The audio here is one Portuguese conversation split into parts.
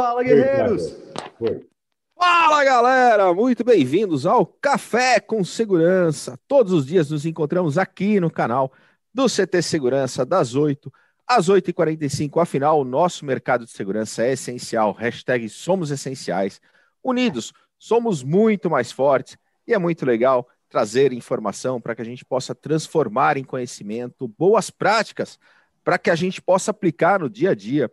Fala, guerreiros! Foi. Fala, galera! Muito bem-vindos ao Café com Segurança. Todos os dias nos encontramos aqui no canal do CT Segurança, das 8 às 8h45. Afinal, o nosso mercado de segurança é essencial. Hashtag somos essenciais. Unidos, somos muito mais fortes e é muito legal trazer informação para que a gente possa transformar em conhecimento boas práticas para que a gente possa aplicar no dia a dia,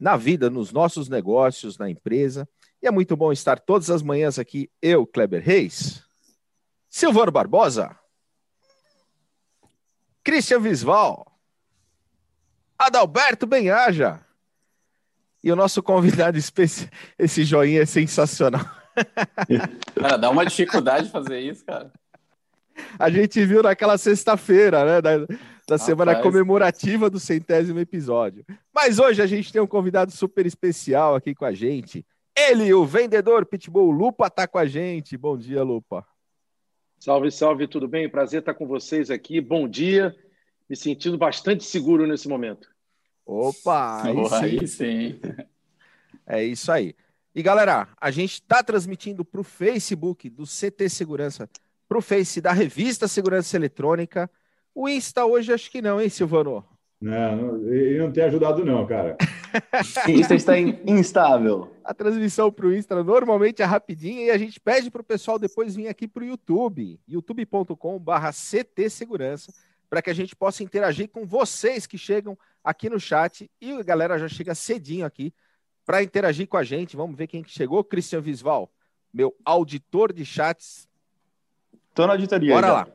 na vida, nos nossos negócios, na empresa. E é muito bom estar todas as manhãs aqui, eu, Kleber Reis, Silvano Barbosa, Christian Visval, Adalberto Benhaja e o nosso convidado especial. Esse joinha é sensacional. Cara, dá uma dificuldade fazer isso, cara. A gente viu naquela sexta-feira, né? Da, da semana comemorativa do centésimo episódio. Mas hoje a gente tem um convidado super especial aqui com a gente. Ele, o vendedor Pitbull Lupa, tá com a gente. Bom dia, Lupa. Salve, salve, tudo bem? Prazer estar com vocês aqui. Bom dia. Me sentindo bastante seguro nesse momento. Opa, aí, oh, sim. aí sim. É isso aí. E galera, a gente está transmitindo para o Facebook do CT Segurança para o Face da revista Segurança Eletrônica. O Insta hoje acho que não, hein, Silvano? Não, ele não tem ajudado, não, cara. Insta está instável. A transmissão para o Insta normalmente é rapidinha e a gente pede para o pessoal depois vir aqui para o YouTube, youtube.com/ct segurança, para que a gente possa interagir com vocês que chegam aqui no chat e a galera já chega cedinho aqui para interagir com a gente. Vamos ver quem que chegou, Cristian Visval, meu auditor de chats Tô na auditoria. Bora já. lá.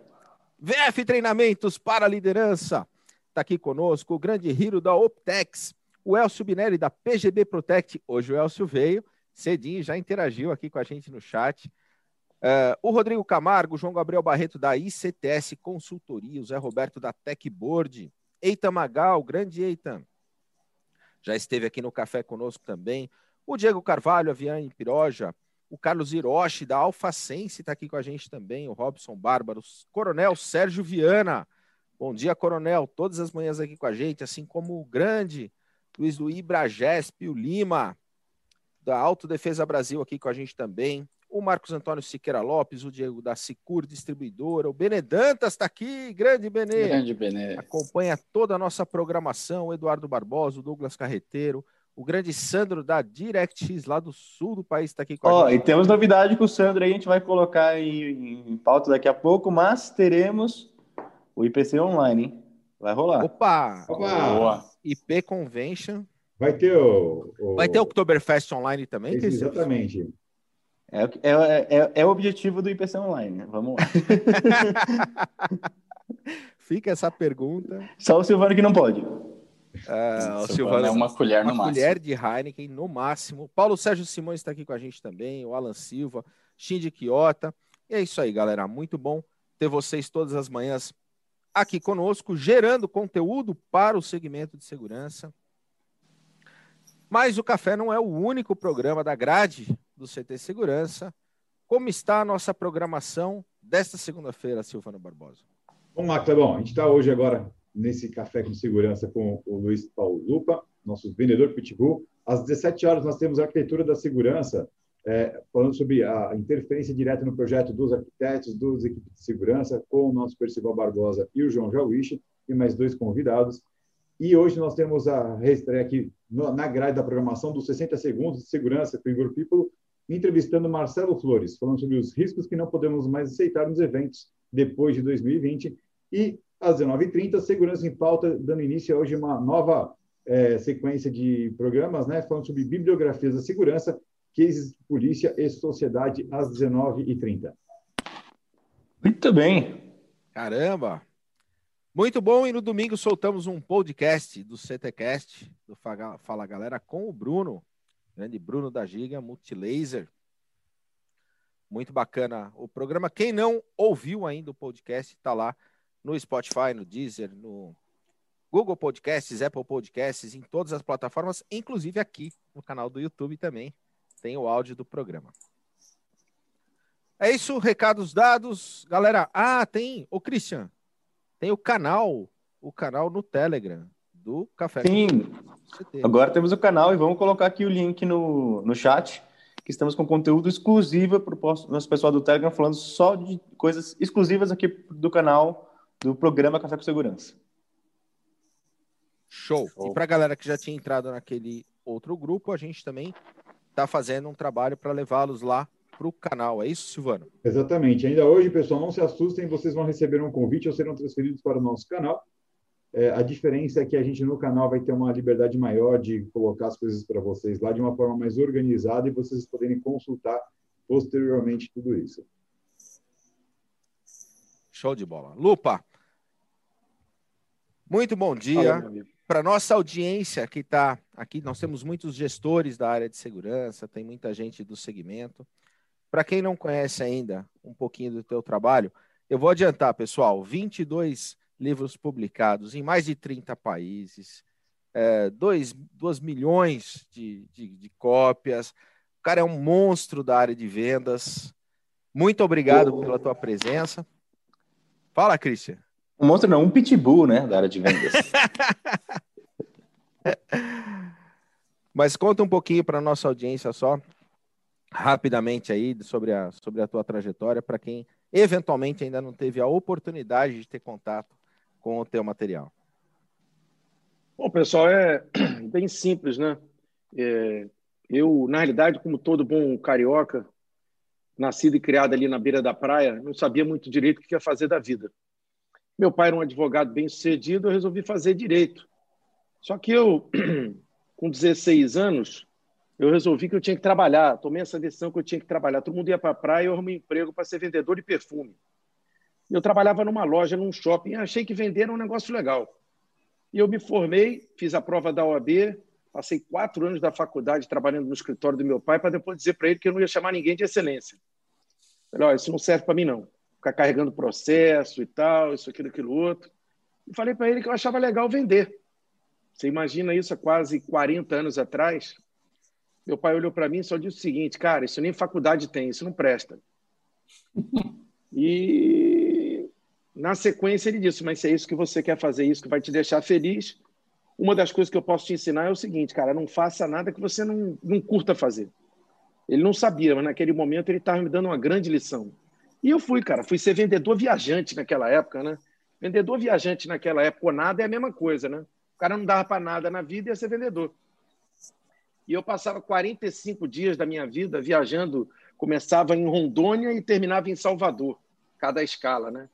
VF Treinamentos para Liderança. Está aqui conosco o grande Hiro da Optex, o Elcio Binelli da PGB Protect. Hoje o Elcio veio, cedinho, já interagiu aqui com a gente no chat. Uh, o Rodrigo Camargo, João Gabriel Barreto da ICTS Consultoria, o Zé Roberto da Techboard, Eitan Magal, grande Eitan, já esteve aqui no café conosco também. O Diego Carvalho, a Viane Piroja, o Carlos Hiroshi, da Alfacense, está aqui com a gente também. O Robson Bárbaro. Coronel Sérgio Viana. Bom dia, Coronel. Todas as manhãs aqui com a gente, assim como o grande Luiz Luí Bragesp, o Lima, da Autodefesa Brasil, aqui com a gente também. O Marcos Antônio Siqueira Lopes, o Diego da Sicur Distribuidora, o Benedantas está aqui, grande Benê. Grande Benê. Acompanha toda a nossa programação, o Eduardo Barbosa, o Douglas Carreteiro, o grande Sandro da DirectX, lá do sul do país, está aqui com oh, a gente. E temos novidade com o Sandro aí, a gente vai colocar em, em pauta daqui a pouco, mas teremos o IPC online, hein? Vai rolar. Opa! Opa! Boa. IP Convention. Vai ter o, o... Vai ter o Oktoberfest online também? Esse, exatamente. É, é, é, é, o objetivo do IPC online, né? Vamos lá. Fica essa pergunta. Só o Silvano que não pode. Uh, o Silvano é uma colher uma no máximo. colher de Heineken no máximo. Paulo Sérgio Simões está aqui com a gente também, o Alan Silva, Shinji Kiota. E é isso aí, galera. Muito bom ter vocês todas as manhãs aqui conosco, gerando conteúdo para o segmento de segurança. Mas o café não é o único programa da grade do CT Segurança. Como está a nossa programação desta segunda-feira, Silvano Barbosa? Vamos lá, Clebão. A gente está hoje agora nesse Café com Segurança com o Luiz Paulo Lupa, nosso vendedor Pitbull. Às 17 horas nós temos a arquitetura da segurança, é, falando sobre a interferência direta no projeto dos arquitetos, dos equipes de segurança, com o nosso Percival Barbosa e o João Jauiche, e mais dois convidados. E hoje nós temos a reestreia aqui na grade da programação dos 60 segundos de segurança com Igor Pípolo, entrevistando Marcelo Flores, falando sobre os riscos que não podemos mais aceitar nos eventos depois de 2020. E às 19h30, Segurança em Pauta, dando início a hoje uma nova é, sequência de programas, né, falando sobre bibliografias da segurança, cases de polícia e sociedade, às 19h30. Muito bem. Caramba! Muito bom, e no domingo soltamos um podcast do CTCast, do Fala Galera, com o Bruno, grande Bruno da Giga, Multilaser. Muito bacana o programa. Quem não ouviu ainda o podcast, está lá no Spotify, no Deezer, no Google Podcasts, Apple Podcasts, em todas as plataformas, inclusive aqui no canal do YouTube também tem o áudio do programa. É isso, recados dados. Galera, ah, tem, o Christian, tem o canal, o canal no Telegram do Café. Sim, agora temos o canal e vamos colocar aqui o link no, no chat, que estamos com conteúdo exclusivo para o nosso pessoal do Telegram, falando só de coisas exclusivas aqui do canal do programa Café com Segurança. Show. Show. E para a galera que já tinha entrado naquele outro grupo, a gente também está fazendo um trabalho para levá-los lá para o canal. É isso, Silvano? Exatamente. Ainda hoje, pessoal, não se assustem, vocês vão receber um convite ou serão transferidos para o nosso canal. É, a diferença é que a gente no canal vai ter uma liberdade maior de colocar as coisas para vocês lá de uma forma mais organizada e vocês poderem consultar posteriormente tudo isso. Show de bola. Lupa, muito bom dia para nossa audiência que está aqui. Nós temos muitos gestores da área de segurança, tem muita gente do segmento. Para quem não conhece ainda um pouquinho do teu trabalho, eu vou adiantar, pessoal, 22 livros publicados em mais de 30 países, 2 é, milhões de, de, de, cópias. O cara é um monstro da área de vendas. Muito obrigado pela tua presença. Fala, Christian. Um monstro não, um pitbull, né, da área de vendas. Mas conta um pouquinho para nossa audiência só, rapidamente aí, sobre a, sobre a tua trajetória, para quem eventualmente ainda não teve a oportunidade de ter contato com o teu material? Bom, pessoal, é bem simples, né? É, eu, na realidade, como todo bom carioca, nascido e criado ali na beira da praia, não sabia muito direito o que ia fazer da vida. Meu pai era um advogado bem sucedido, eu resolvi fazer direito. Só que eu, com 16 anos, eu resolvi que eu tinha que trabalhar. Tomei essa decisão que eu tinha que trabalhar. Todo mundo ia para a praia eu arrumei emprego para ser vendedor de perfume. Eu trabalhava numa loja, num shopping, achei que vender era um negócio legal. E eu me formei, fiz a prova da OAB, passei quatro anos da faculdade trabalhando no escritório do meu pai para depois dizer para ele que eu não ia chamar ninguém de excelência. Falei, isso não serve para mim, não. Ficar carregando processo e tal, isso, aquilo, aquilo, outro. E falei para ele que eu achava legal vender. Você imagina isso há quase 40 anos atrás? Meu pai olhou para mim e só disse o seguinte, cara, isso nem faculdade tem, isso não presta. E na sequência, ele disse: Mas se é isso que você quer fazer, isso que vai te deixar feliz, uma das coisas que eu posso te ensinar é o seguinte, cara: não faça nada que você não, não curta fazer. Ele não sabia, mas naquele momento ele estava me dando uma grande lição. E eu fui, cara, fui ser vendedor viajante naquela época, né? Vendedor viajante naquela época, ou nada é a mesma coisa, né? O cara não dava para nada na vida e ia ser vendedor. E eu passava 45 dias da minha vida viajando, começava em Rondônia e terminava em Salvador, cada escala, né?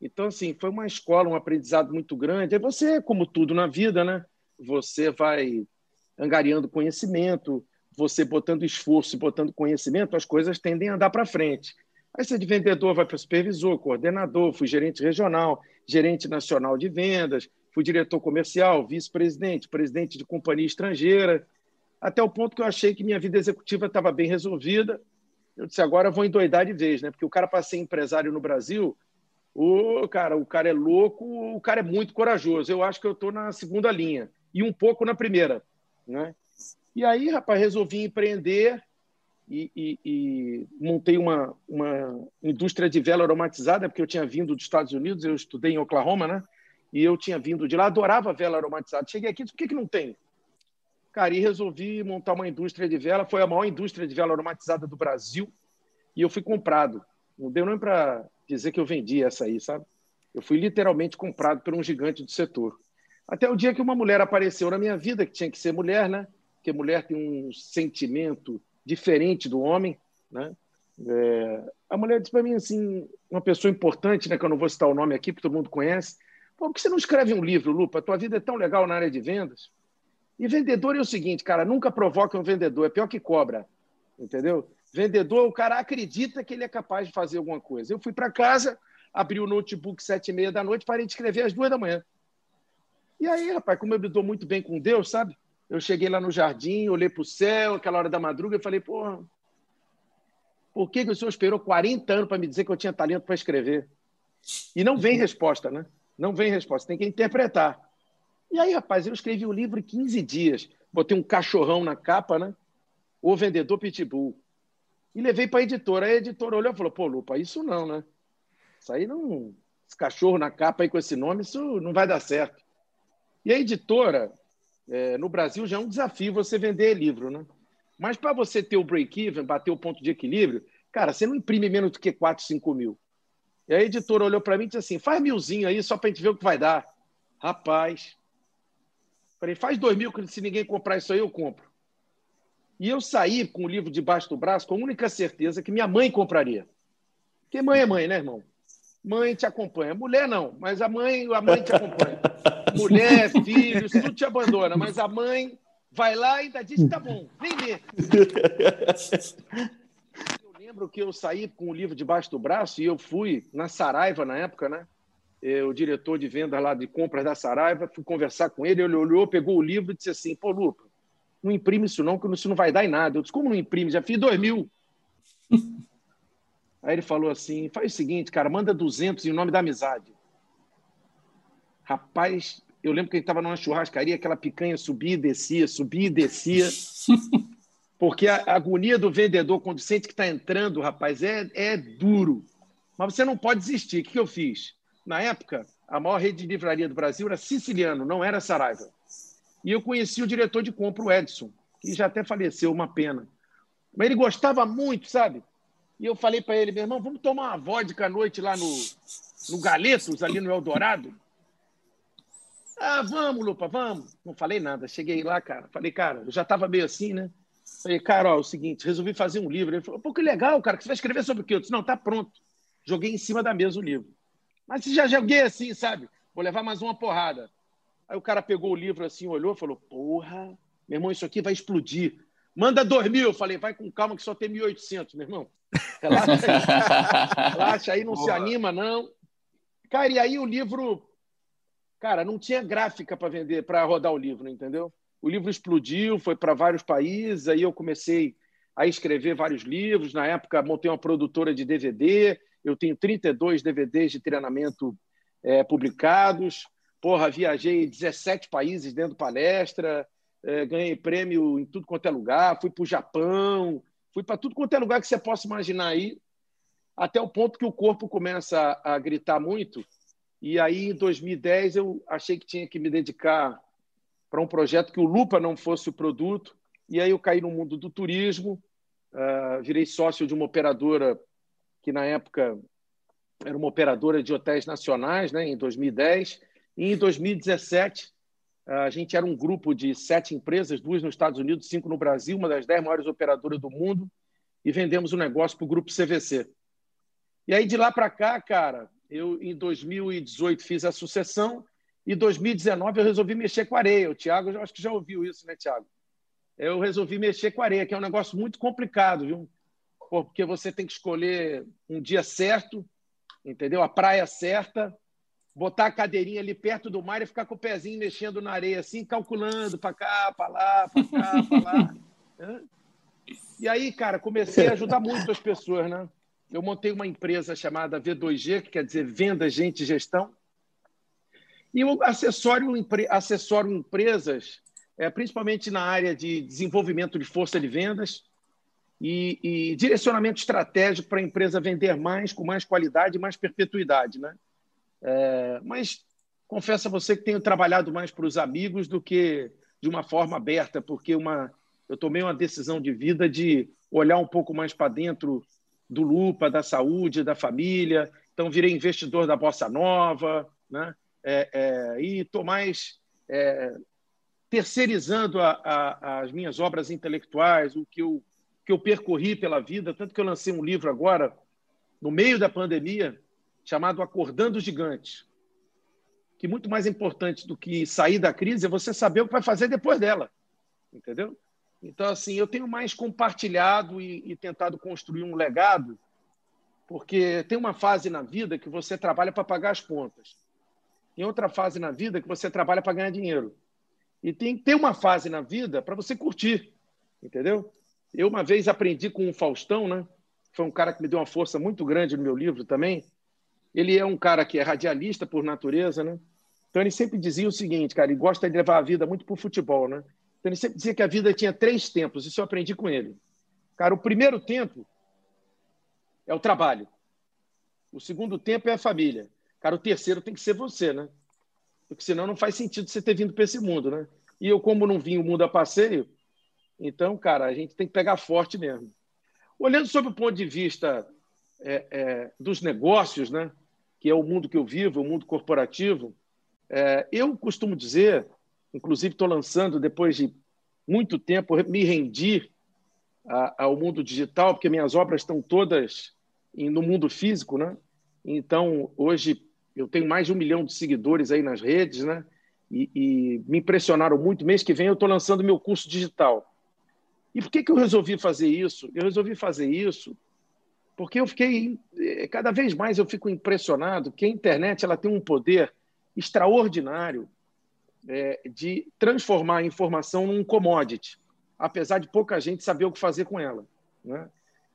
Então, assim, foi uma escola, um aprendizado muito grande. Aí você, como tudo na vida, né? Você vai angariando conhecimento, você botando esforço e botando conhecimento, as coisas tendem a andar para frente. Aí você de vendedor vai para supervisor, coordenador, fui gerente regional, gerente nacional de vendas, fui diretor comercial, vice-presidente, presidente de companhia estrangeira, até o ponto que eu achei que minha vida executiva estava bem resolvida. Eu disse, agora eu vou endoidar de vez, né? Porque o cara para ser empresário no Brasil, o cara, o cara é louco, o cara é muito corajoso. Eu acho que eu estou na segunda linha e um pouco na primeira, né? E aí, rapaz, resolvi empreender e, e, e, montei uma, uma indústria de vela aromatizada, porque eu tinha vindo dos Estados Unidos, eu estudei em Oklahoma, né? E eu tinha vindo de lá, adorava vela aromatizada. Cheguei aqui, por que, que não tem? Cara, e resolvi montar uma indústria de vela. Foi a maior indústria de vela aromatizada do Brasil. E eu fui comprado. Não deu nem para dizer que eu vendi essa aí, sabe? Eu fui literalmente comprado por um gigante do setor. Até o dia que uma mulher apareceu na minha vida, que tinha que ser mulher, né? Porque mulher tem um sentimento diferente do homem, né? É... a mulher disse para mim assim, uma pessoa importante, né? Que eu não vou citar o nome aqui, porque todo mundo conhece. Por que você não escreve um livro, Lupa? A tua vida é tão legal na área de vendas. E vendedor é o seguinte, cara, nunca provoca um vendedor, é pior que cobra, entendeu? Vendedor, o cara acredita que ele é capaz de fazer alguma coisa. Eu fui para casa, abri o notebook sete e meia da noite, parei de escrever às duas da manhã. E aí, rapaz, como eu me dou muito bem com Deus, sabe? Eu cheguei lá no jardim, olhei para o céu, aquela hora da madruga, e falei, porra, por que, que o senhor esperou 40 anos para me dizer que eu tinha talento para escrever? E não vem resposta, né? Não vem resposta, tem que interpretar. E aí, rapaz, eu escrevi o livro em 15 dias. Botei um cachorrão na capa, né? O Vendedor Pitbull. E levei para a editora. A editora olhou e falou: pô, Lupa, isso não, né? Isso aí não. Esse cachorro na capa aí com esse nome, isso não vai dar certo. E a editora, é, no Brasil, já é um desafio você vender livro, né? Mas para você ter o break-even, bater o ponto de equilíbrio, cara, você não imprime menos do que 4, 5 mil. E a editora olhou para mim e disse assim: faz milzinho aí só para a gente ver o que vai dar. Rapaz. Falei, faz dois mil, se ninguém comprar isso aí, eu compro. E eu saí com o livro debaixo do braço com a única certeza que minha mãe compraria. Porque mãe é mãe, né, irmão? Mãe te acompanha. Mulher não, mas a mãe, a mãe te acompanha. Mulher, filhos, tudo te abandona, mas a mãe vai lá e ainda diz: tá bom, vem ler. Eu lembro que eu saí com o livro debaixo do braço e eu fui na Saraiva na época, né? o diretor de venda lá de compras da Saraiva, fui conversar com ele, ele olhou, pegou o livro e disse assim: pô, Lupa, não imprime isso não, que isso não vai dar em nada. Eu disse: como não imprime? Já fiz dois mil. Aí ele falou assim: faz o seguinte, cara, manda 200 em nome da amizade. Rapaz, eu lembro que ele estava numa churrascaria, aquela picanha subia e descia, subia e descia. Porque a agonia do vendedor, quando sente que está entrando, rapaz, é, é duro. Mas você não pode desistir. O que eu fiz? Na época, a maior rede de livraria do Brasil era siciliano, não era Saraiva. E eu conheci o diretor de compra, o Edson, que já até faleceu, uma pena. Mas ele gostava muito, sabe? E eu falei para ele, meu irmão, vamos tomar uma vodka à noite lá no, no Galetos, ali no Eldorado? Ah, vamos, Lupa, vamos. Não falei nada. Cheguei lá, cara. Falei, cara, eu já estava meio assim, né? Falei, cara, ó, é o seguinte, resolvi fazer um livro. Ele falou, pô, que legal, cara, que você vai escrever sobre o quê? Eu disse, não, tá pronto. Joguei em cima da mesa o livro. Mas já joguei assim, sabe? Vou levar mais uma porrada. Aí o cara pegou o livro assim, olhou falou, porra, meu irmão, isso aqui vai explodir. Manda dois mil. Eu falei, vai com calma que só tem 1.800, meu irmão. Relaxa aí. Relaxa aí, não Boa. se anima, não. Cara, e aí o livro. Cara, não tinha gráfica para vender, para rodar o livro, entendeu? O livro explodiu, foi para vários países, aí eu comecei a escrever vários livros. Na época, montei uma produtora de DVD. Eu tenho 32 DVDs de treinamento é, publicados. Porra, viajei 17 países dentro palestra é, ganhei prêmio em tudo quanto é lugar, fui para o Japão, fui para tudo quanto é lugar que você possa imaginar aí, até o ponto que o corpo começa a, a gritar muito. E aí, em 2010, eu achei que tinha que me dedicar para um projeto que o Lupa não fosse o produto. E aí eu caí no mundo do turismo, uh, virei sócio de uma operadora que, na época, era uma operadora de hotéis nacionais, né, em 2010. E em 2017, a gente era um grupo de sete empresas, duas nos Estados Unidos, cinco no Brasil, uma das dez maiores operadoras do mundo, e vendemos o um negócio para o grupo CVC. E aí, de lá para cá, cara, eu em 2018 fiz a sucessão e em 2019 eu resolvi mexer com areia. O Tiago, acho que já ouviu isso, né, Tiago? Eu resolvi mexer com areia, que é um negócio muito complicado, viu? Porque você tem que escolher um dia certo, entendeu? A praia certa, botar a cadeirinha ali perto do mar e ficar com o pezinho mexendo na areia, assim, calculando para cá, para lá, para cá, para lá. E aí, cara, comecei a ajudar muito as pessoas, né? Eu montei uma empresa chamada V2G, que quer dizer Venda, Gente e Gestão. E eu acessório, acessório empresas, é, principalmente na área de desenvolvimento de força de vendas e, e direcionamento estratégico para a empresa vender mais, com mais qualidade e mais perpetuidade, né? É, mas confesso a você que tenho trabalhado mais para os amigos do que de uma forma aberta, porque uma, eu tomei uma decisão de vida de olhar um pouco mais para dentro do Lupa, da saúde, da família. Então, virei investidor da Bossa Nova, né? É, é, e estou mais é, terceirizando a, a, as minhas obras intelectuais, o que eu, que eu percorri pela vida, tanto que eu lancei um livro agora, no meio da pandemia, chamado Acordando os Gigantes. Que muito mais importante do que sair da crise é você saber o que vai fazer depois dela. Entendeu? Então, assim, eu tenho mais compartilhado e, e tentado construir um legado, porque tem uma fase na vida que você trabalha para pagar as contas. Tem outra fase na vida que você trabalha para ganhar dinheiro. E tem que ter uma fase na vida para você curtir, entendeu? Eu uma vez aprendi com o Faustão, né? Foi um cara que me deu uma força muito grande no meu livro também. Ele é um cara que é radialista por natureza, né? Então ele sempre dizia o seguinte, cara, ele gosta de levar a vida muito para o futebol, né? Então ele sempre dizia que a vida tinha três tempos, isso eu aprendi com ele. Cara, o primeiro tempo é o trabalho. O segundo tempo é a família. Cara, o terceiro tem que ser você, né? porque senão não faz sentido você ter vindo para esse mundo, né? E eu, como não vim o mundo a passeio, então, cara, a gente tem que pegar forte mesmo. Olhando sob o ponto de vista é, é, dos negócios, né? Que é o mundo que eu vivo, o mundo corporativo, é, eu costumo dizer, inclusive estou lançando depois de muito tempo, me rendi ao mundo digital, porque minhas obras estão todas no mundo físico, né? Então, hoje eu tenho mais de um milhão de seguidores aí nas redes, né? E, e me impressionaram muito. Mês que vem eu estou lançando meu curso digital. E por que, que eu resolvi fazer isso? Eu resolvi fazer isso porque eu fiquei eh, cada vez mais eu fico impressionado que a internet ela tem um poder extraordinário é, de transformar a informação num commodity, apesar de pouca gente saber o que fazer com ela. Né?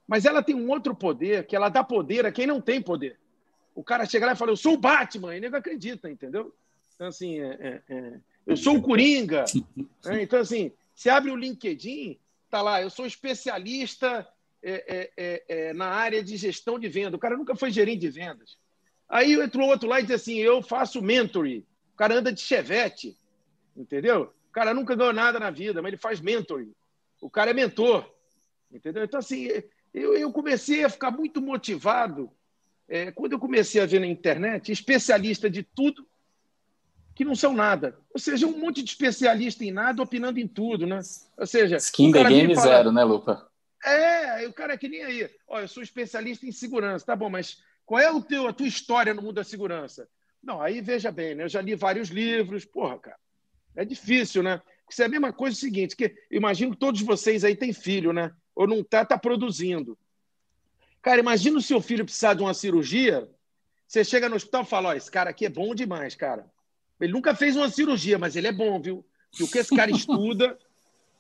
Mas ela tem um outro poder que ela dá poder a quem não tem poder. O cara chega lá e fala: Eu sou o Batman, e nego acredita, entendeu? Então, assim, é, é, é eu sou o Coringa. Né? Então, assim, você abre o LinkedIn, tá lá, eu sou especialista é, é, é, na área de gestão de venda. O cara nunca foi gerente de vendas. Aí entrou outro lá e diz assim: Eu faço mentoring. O cara anda de chevette, entendeu? O cara nunca ganhou nada na vida, mas ele faz mentoring. O cara é mentor, entendeu? Então, assim, eu, eu comecei a ficar muito motivado é, quando eu comecei a ver na internet especialista de tudo que não são nada. Ou seja, um monte de especialista em nada opinando em tudo, né? Ou seja, skin the game fala, zero, né, Lupa? É, o cara é que nem aí. Olha, eu sou especialista em segurança, tá bom, mas qual é o teu, a tua história no mundo da segurança? Não, aí veja bem, né? Eu já li vários livros, porra, cara. É difícil, né? Porque é a mesma coisa é o seguinte, que imagino que todos vocês aí têm filho, né? Ou não tá, tá produzindo. Cara, imagina o seu filho precisar de uma cirurgia, você chega no hospital e fala, ó, esse cara aqui é bom demais, cara. Ele nunca fez uma cirurgia, mas ele é bom, viu? E o que esse cara estuda.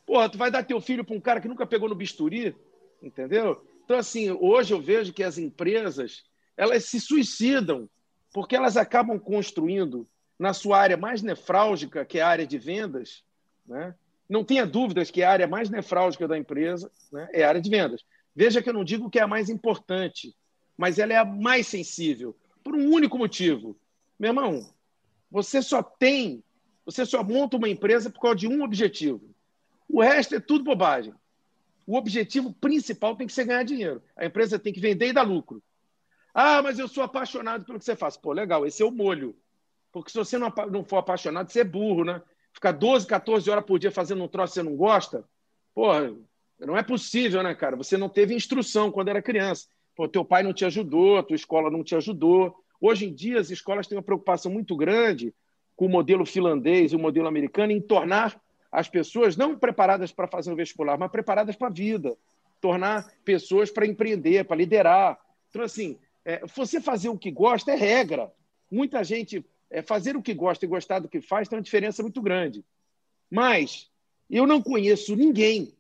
Porra, tu vai dar teu filho para um cara que nunca pegou no bisturi, entendeu? Então, assim, hoje eu vejo que as empresas elas se suicidam porque elas acabam construindo na sua área mais nefrálgica, que é a área de vendas, né? não tenha dúvidas que a área mais nefrálgica da empresa né, é a área de vendas. Veja que eu não digo que é a mais importante, mas ela é a mais sensível, por um único motivo. Meu irmão, você só tem, você só monta uma empresa por causa de um objetivo. O resto é tudo bobagem. O objetivo principal tem que ser ganhar dinheiro. A empresa tem que vender e dar lucro. Ah, mas eu sou apaixonado pelo que você faz. Pô, legal, esse é o molho. Porque se você não, for apaixonado, você é burro, né? Ficar 12, 14 horas por dia fazendo um troço que você não gosta, porra, não é possível, né, cara? Você não teve instrução quando era criança. Pô, teu pai não te ajudou, tua escola não te ajudou. Hoje em dia, as escolas têm uma preocupação muito grande com o modelo finlandês e o modelo americano em tornar as pessoas não preparadas para fazer o vestibular, mas preparadas para a vida. Tornar pessoas para empreender, para liderar. Então, assim, é, você fazer o que gosta é regra. Muita gente é, fazer o que gosta e gostar do que faz tem uma diferença muito grande. Mas eu não conheço ninguém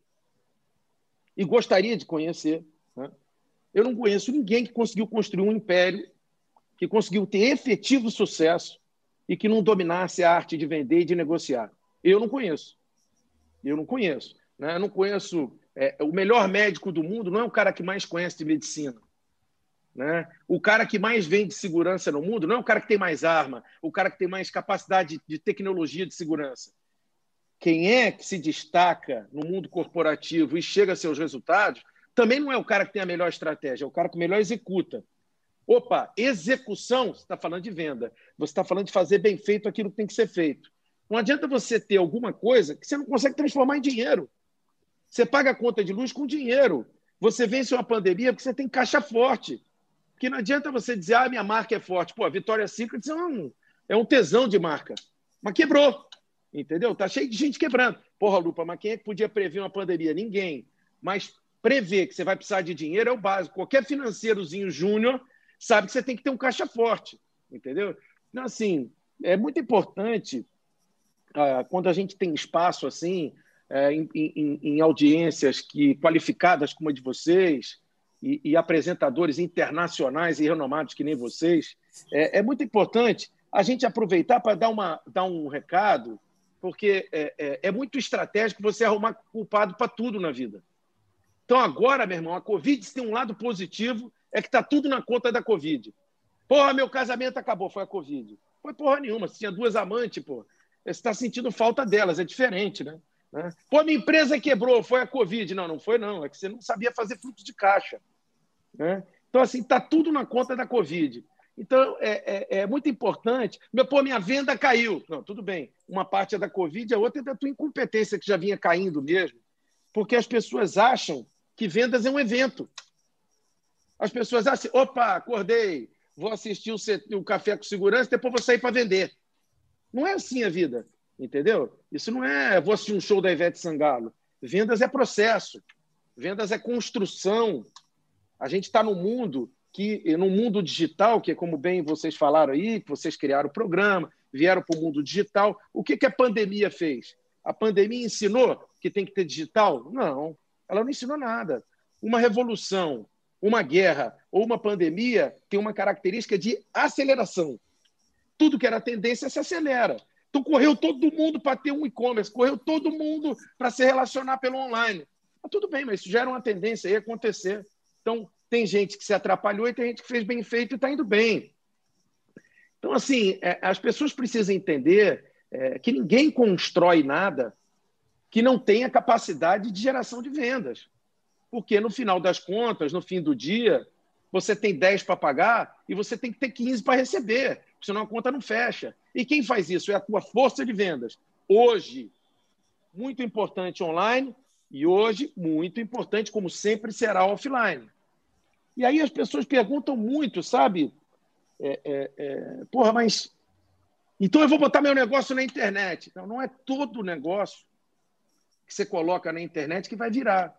e gostaria de conhecer. Né? Eu não conheço ninguém que conseguiu construir um império, que conseguiu ter efetivo sucesso e que não dominasse a arte de vender e de negociar. Eu não conheço. Eu não conheço. Né? Eu não conheço. É, o melhor médico do mundo não é o cara que mais conhece de medicina. Né? O cara que mais vende segurança no mundo não é o cara que tem mais arma, o cara que tem mais capacidade de tecnologia de segurança. Quem é que se destaca no mundo corporativo e chega a seus resultados também não é o cara que tem a melhor estratégia, é o cara que melhor executa. Opa, execução, você está falando de venda. Você está falando de fazer bem feito aquilo que tem que ser feito. Não adianta você ter alguma coisa que você não consegue transformar em dinheiro. Você paga a conta de luz com dinheiro. Você vence uma pandemia porque você tem caixa forte. Porque não adianta você dizer, ah, minha marca é forte. Pô, a Vitória Secret é um, é um tesão de marca. Mas quebrou. Entendeu? Tá cheio de gente quebrando. Porra, Lupa, mas quem é que podia prever uma pandemia? Ninguém. Mas prever que você vai precisar de dinheiro é o básico. Qualquer financeirozinho júnior sabe que você tem que ter um caixa forte. Entendeu? Então, assim, é muito importante quando a gente tem espaço assim, é, em, em, em audiências que qualificadas como a de vocês, e, e apresentadores internacionais e renomados que nem vocês, é, é muito importante a gente aproveitar para dar, uma, dar um recado, porque é, é, é muito estratégico você arrumar culpado para tudo na vida. Então, agora, meu irmão, a Covid tem um lado positivo, é que está tudo na conta da Covid. Porra, meu casamento acabou, foi a Covid. Foi porra nenhuma. Você tinha duas amantes, pô. Está sentindo falta delas, é diferente, né? né? Pô, minha empresa quebrou, foi a Covid. Não, não foi, não. É que você não sabia fazer fluxo de caixa. Né? Então, assim, está tudo na conta da Covid. Então, é, é, é, muito importante. Meu, pô, minha venda caiu. Não, tudo bem. Uma parte é da Covid, a outra é da tua incompetência, que já vinha caindo mesmo. Porque as pessoas acham que vendas é um evento. As pessoas acham, opa, acordei, vou assistir o, o café com segurança, depois vou sair para vender. Não é assim a vida, entendeu? Isso não é vou assistir um show da Ivete Sangalo. Vendas é processo, vendas é construção. A gente está no mundo que, no mundo digital, que é como bem vocês falaram aí, que vocês criaram o programa, vieram para o mundo digital. O que, que a pandemia fez? A pandemia ensinou que tem que ter digital? Não, ela não ensinou nada. Uma revolução uma guerra ou uma pandemia tem uma característica de aceleração. Tudo que era tendência se acelera. Então, correu todo mundo para ter um e-commerce, correu todo mundo para se relacionar pelo online. Mas tudo bem, mas isso gera uma tendência aí a acontecer. Então, tem gente que se atrapalhou e tem gente que fez bem feito e está indo bem. Então, assim, é, as pessoas precisam entender é, que ninguém constrói nada que não tenha capacidade de geração de vendas porque no final das contas, no fim do dia, você tem 10 para pagar e você tem que ter 15 para receber, senão a conta não fecha. E quem faz isso? É a tua força de vendas. Hoje, muito importante online e hoje, muito importante, como sempre será offline. E aí as pessoas perguntam muito, sabe? É, é, é, porra, mas então eu vou botar meu negócio na internet. Não, não é todo negócio que você coloca na internet que vai virar.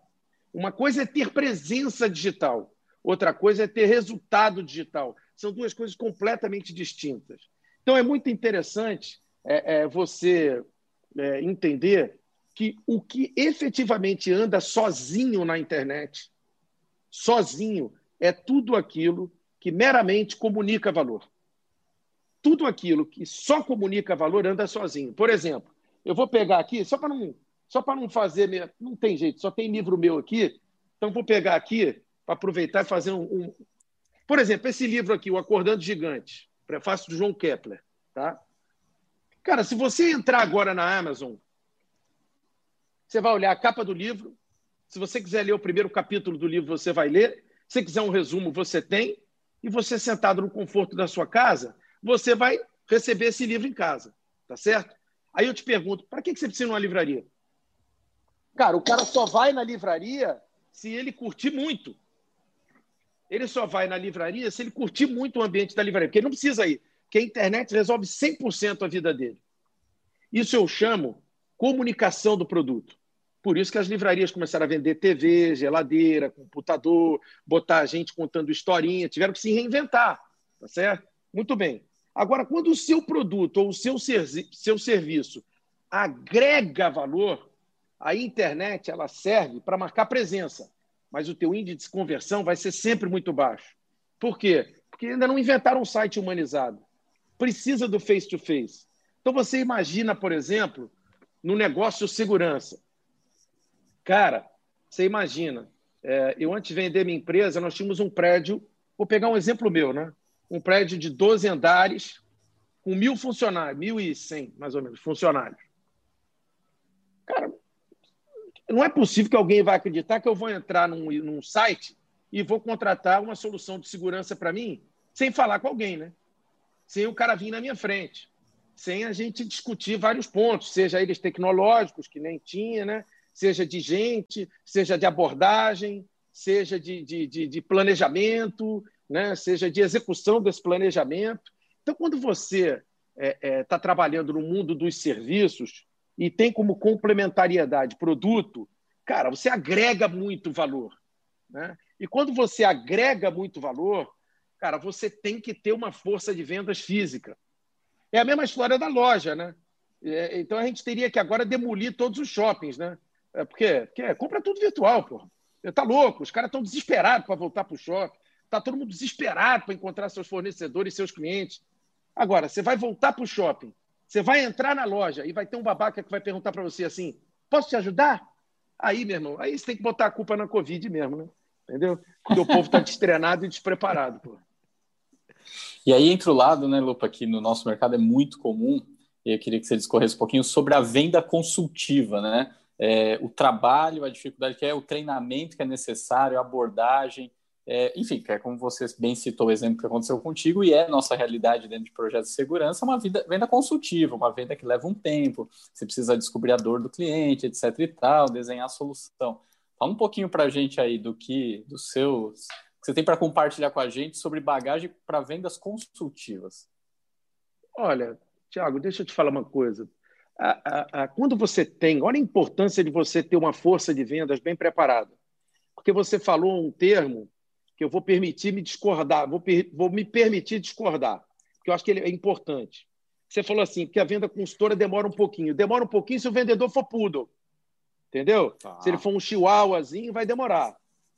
Uma coisa é ter presença digital, outra coisa é ter resultado digital. São duas coisas completamente distintas. Então, é muito interessante é, é, você é, entender que o que efetivamente anda sozinho na internet, sozinho, é tudo aquilo que meramente comunica valor. Tudo aquilo que só comunica valor anda sozinho. Por exemplo, eu vou pegar aqui, só para não só para não fazer. Não tem jeito, só tem livro meu aqui. Então, vou pegar aqui para aproveitar e fazer um, um, Por exemplo, esse livro aqui, O Acordando Gigante, prefácio do João Kepler. Tá? Cara, se você entrar agora na Amazon, você vai olhar a capa do livro. Se você quiser ler o primeiro capítulo do livro, você vai ler. Se quiser um resumo, você tem. E você, sentado no conforto da sua casa, você vai receber esse livro em casa. Tá certo? Aí eu te pergunto, para que você precisa de uma livraria? Cara, o cara só vai na livraria se ele curtir muito. Ele só vai na livraria se ele curtir muito o ambiente da livraria, porque ele não precisa ir, porque a internet resolve 100% a vida dele. Isso eu chamo comunicação do produto. Por isso que as livrarias começaram a vender TV, geladeira, computador, botar gente contando historinha, tiveram que se reinventar, tá certo? Muito bem. Agora, quando o seu produto ou o seu, seu serviço agrega valor, a internet ela serve para marcar presença, mas o teu índice de conversão vai ser sempre muito baixo. Por quê? Porque ainda não inventaram um site humanizado. Precisa do face-to-face. -face. Então você imagina, por exemplo, no negócio segurança. Cara, você imagina, é, eu antes de vender minha empresa, nós tínhamos um prédio, vou pegar um exemplo meu, né? Um prédio de 12 andares, com mil funcionários, mil e cem, mais ou menos, funcionários. Cara, não é possível que alguém vai acreditar que eu vou entrar num, num site e vou contratar uma solução de segurança para mim sem falar com alguém, né? Sem o cara vir na minha frente, sem a gente discutir vários pontos, seja eles tecnológicos, que nem tinha, né? Seja de gente, seja de abordagem, seja de, de, de, de planejamento, né? seja de execução desse planejamento. Então, quando você está é, é, tá trabalhando no mundo dos serviços, e tem como complementariedade produto, cara, você agrega muito valor. Né? E quando você agrega muito valor, cara, você tem que ter uma força de vendas física. É a mesma história da loja, né? É, então a gente teria que agora demolir todos os shoppings, né? É, porque, porque compra tudo virtual, pô. Tá louco, os caras estão desesperados para voltar para o shopping. Tá todo mundo desesperado para encontrar seus fornecedores e seus clientes. Agora, você vai voltar para o shopping você vai entrar na loja e vai ter um babaca que vai perguntar para você assim: posso te ajudar? Aí, meu irmão, aí você tem que botar a culpa na Covid mesmo, né? Entendeu? Porque o povo está destreinado e despreparado, pô. E aí entra o lado, né, Lupa, que no nosso mercado é muito comum, e eu queria que você discorresse um pouquinho sobre a venda consultiva, né? É, o trabalho, a dificuldade que é, o treinamento que é necessário, a abordagem, é, enfim, que é como você bem citou o exemplo que aconteceu contigo, e é nossa realidade dentro de projetos de segurança, uma vida, venda consultiva, uma venda que leva um tempo, você precisa descobrir a dor do cliente, etc e tal, desenhar a solução. Fala um pouquinho para a gente aí do que, dos seus, que você tem para compartilhar com a gente sobre bagagem para vendas consultivas. Olha, Tiago, deixa eu te falar uma coisa. A, a, a, quando você tem, olha a importância de você ter uma força de vendas bem preparada. Porque você falou um termo que eu vou permitir me discordar, vou, per, vou me permitir discordar, porque eu acho que ele é importante. Você falou assim, que a venda consultora demora um pouquinho. Demora um pouquinho se o vendedor for poodle. Entendeu? Tá. Se ele for um chihuahuazinho, vai demorar.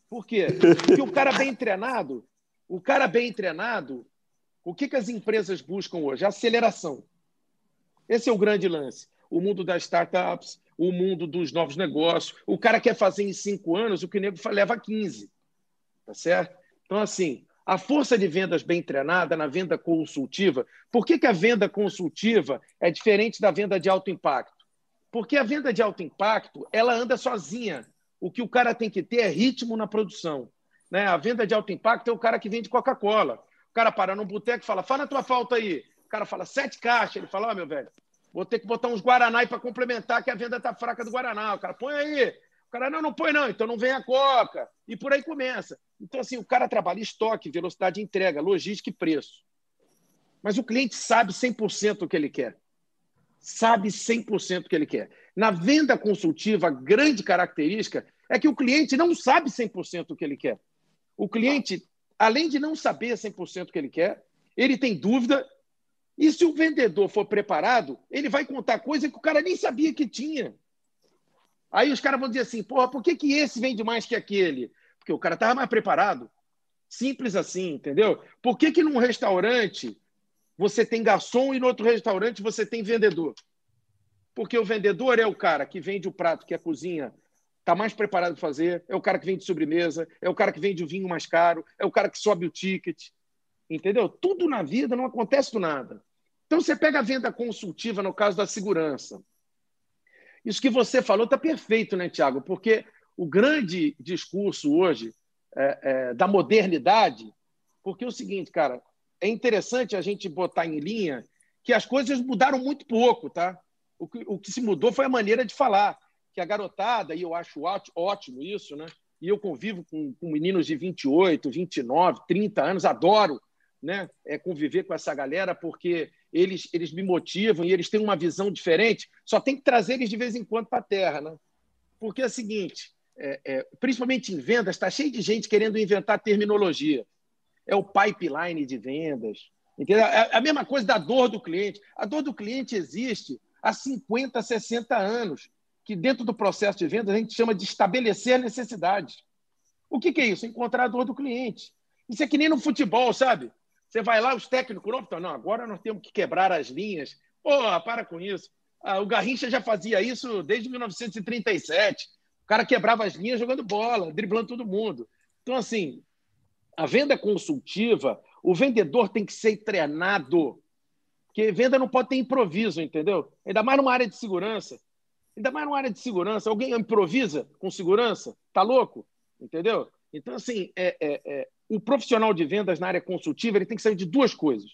Por quê? Porque o cara bem treinado, o cara bem treinado, o que, que as empresas buscam hoje? Aceleração. Esse é o grande lance. O mundo das startups, o mundo dos novos negócios. O cara quer fazer em cinco anos o que o nego leva 15. Tá certo? Então, assim, a força de vendas bem treinada na venda consultiva. Por que, que a venda consultiva é diferente da venda de alto impacto? Porque a venda de alto impacto ela anda sozinha. O que o cara tem que ter é ritmo na produção. Né? A venda de alto impacto é o cara que vende Coca-Cola. O cara para num boteco e fala: fala a tua falta aí. O cara fala: sete caixas. Ele fala: Ó, oh, meu velho, vou ter que botar uns Guaraná para complementar, que a venda está fraca do Guaraná. O cara põe aí. O cara, não, não põe não, então não vem a Coca. E por aí começa. Então, assim, o cara trabalha estoque, velocidade de entrega, logística e preço. Mas o cliente sabe 100% o que ele quer. Sabe 100% o que ele quer. Na venda consultiva, a grande característica é que o cliente não sabe 100% o que ele quer. O cliente, além de não saber 100% o que ele quer, ele tem dúvida. E se o vendedor for preparado, ele vai contar coisa que o cara nem sabia que tinha. Aí os caras vão dizer assim: porra, por que, que esse vende mais que aquele? Porque o cara estava mais preparado. Simples assim, entendeu? Por que, que num restaurante você tem garçom e no outro restaurante você tem vendedor? Porque o vendedor é o cara que vende o prato que a cozinha está mais preparado para fazer, é o cara que vende sobremesa, é o cara que vende o vinho mais caro, é o cara que sobe o ticket. Entendeu? Tudo na vida não acontece do nada. Então você pega a venda consultiva no caso da segurança. Isso que você falou está perfeito, né, Tiago? Porque o grande discurso hoje é, é, da modernidade, porque é o seguinte, cara, é interessante a gente botar em linha que as coisas mudaram muito pouco, tá? O que, o que se mudou foi a maneira de falar, que a garotada, e eu acho ótimo isso, né? E eu convivo com, com meninos de 28, 29, 30 anos, adoro né, é, conviver com essa galera, porque eles, eles me motivam e eles têm uma visão diferente. Só tem que trazer eles de vez em quando para a Terra. Né? Porque é o seguinte: é, é, principalmente em vendas, está cheio de gente querendo inventar terminologia. É o pipeline de vendas. Entendeu? É a mesma coisa da dor do cliente. A dor do cliente existe há 50, 60 anos, que dentro do processo de vendas a gente chama de estabelecer necessidades. O que, que é isso? Encontrar a dor do cliente. Isso é que nem no futebol, sabe? Você vai lá, os técnicos não, não, agora nós temos que quebrar as linhas. Porra, para com isso. Ah, o Garrincha já fazia isso desde 1937 cara quebrava as linhas jogando bola, driblando todo mundo. Então, assim, a venda consultiva, o vendedor tem que ser treinado. Porque venda não pode ter improviso, entendeu? Ainda mais numa área de segurança. Ainda mais numa área de segurança. Alguém improvisa com segurança? Tá louco? Entendeu? Então, assim, é, é, é, o profissional de vendas na área consultiva ele tem que saber de duas coisas.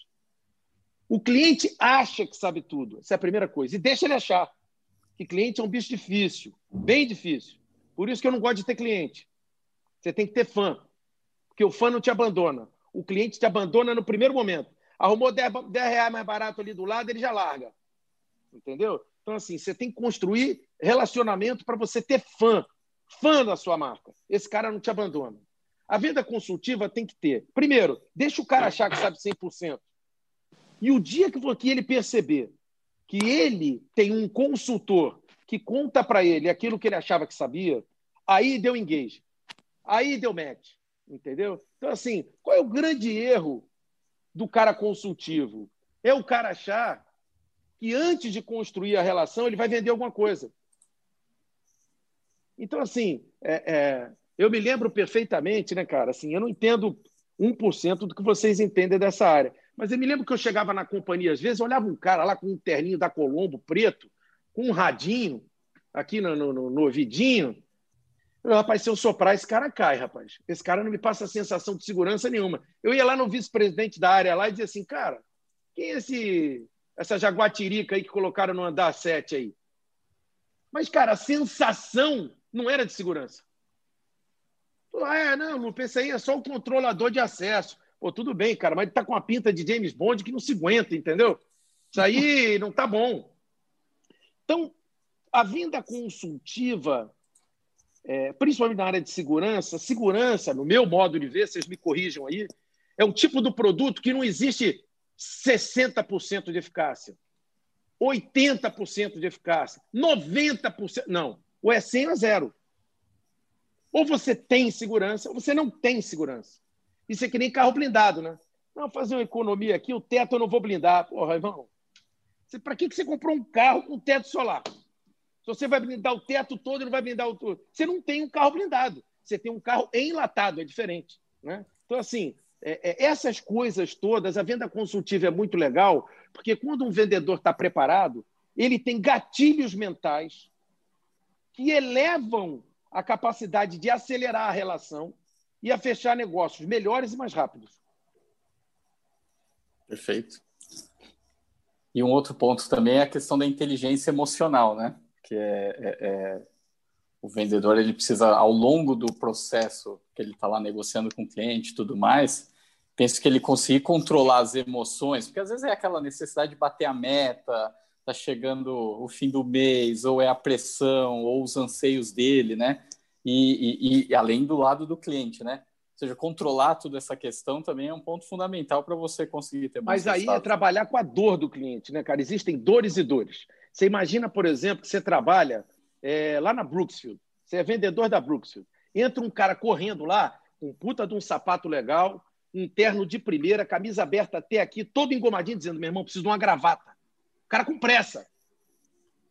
O cliente acha que sabe tudo. Essa é a primeira coisa. E deixa ele achar. Que cliente é um bicho difícil, bem difícil. Por isso que eu não gosto de ter cliente. Você tem que ter fã. Porque o fã não te abandona. O cliente te abandona no primeiro momento. Arrumou 10, 10 reais mais barato ali do lado, ele já larga. Entendeu? Então, assim, você tem que construir relacionamento para você ter fã. Fã da sua marca. Esse cara não te abandona. A venda consultiva tem que ter. Primeiro, deixa o cara achar que sabe 100%. E o dia que ele perceber que ele tem um consultor que conta para ele aquilo que ele achava que sabia, aí deu engage. Aí deu match. Entendeu? Então, assim, qual é o grande erro do cara consultivo? É o cara achar que antes de construir a relação, ele vai vender alguma coisa. Então, assim, é, é, eu me lembro perfeitamente, né, cara? Assim, eu não entendo 1% do que vocês entendem dessa área. Mas eu me lembro que eu chegava na companhia, às vezes, olhava um cara lá com um terninho da Colombo preto, com um radinho aqui no, no, no, ouvidinho. Rapaz, se eu soprar, esse cara cai, rapaz. Esse cara não me passa sensação de segurança nenhuma. Eu ia lá no vice-presidente da área lá e dizia assim, cara, quem é esse, essa jaguatirica aí que colocaram no andar 7 aí? Mas, cara, a sensação não era de segurança. Ah, é, não, Lupe, esse aí é só o controlador de acesso. Pô, tudo bem, cara, mas ele tá com a pinta de James Bond que não se aguenta, entendeu? Isso aí não tá bom. Então, a vinda consultiva, é, principalmente na área de segurança, segurança, no meu modo de ver, vocês me corrijam aí, é um tipo do produto que não existe 60% de eficácia, 80% de eficácia, 90%. Não, ou é 100 ou zero. Ou você tem segurança, ou você não tem segurança. Isso é que nem carro blindado, né? Não, fazer uma economia aqui, o teto eu não vou blindar. Porra, irmão, para que, que você comprou um carro com teto solar? Se você vai blindar o teto todo e não vai blindar o todo. Você não tem um carro blindado. Você tem um carro enlatado, é diferente. Né? Então, assim, é, é, essas coisas todas, a venda consultiva é muito legal, porque quando um vendedor está preparado, ele tem gatilhos mentais que elevam a capacidade de acelerar a relação e a fechar negócios melhores e mais rápidos. Perfeito. E um outro ponto também é a questão da inteligência emocional, né? Que é, é, é o vendedor ele precisa ao longo do processo que ele está lá negociando com o cliente, tudo mais, penso que ele conseguir controlar as emoções, porque às vezes é aquela necessidade de bater a meta, tá chegando o fim do mês, ou é a pressão, ou os anseios dele, né? E, e, e além do lado do cliente, né? Ou seja, controlar toda essa questão também é um ponto fundamental para você conseguir ter mais Mas aí é trabalhar com a dor do cliente, né, cara? Existem dores e dores. Você imagina, por exemplo, que você trabalha é, lá na Brooksfield, você é vendedor da Brooksfield. Entra um cara correndo lá, com puta de um sapato legal, um terno de primeira, camisa aberta até aqui, todo engomadinho, dizendo: meu irmão, preciso de uma gravata. O cara com pressa.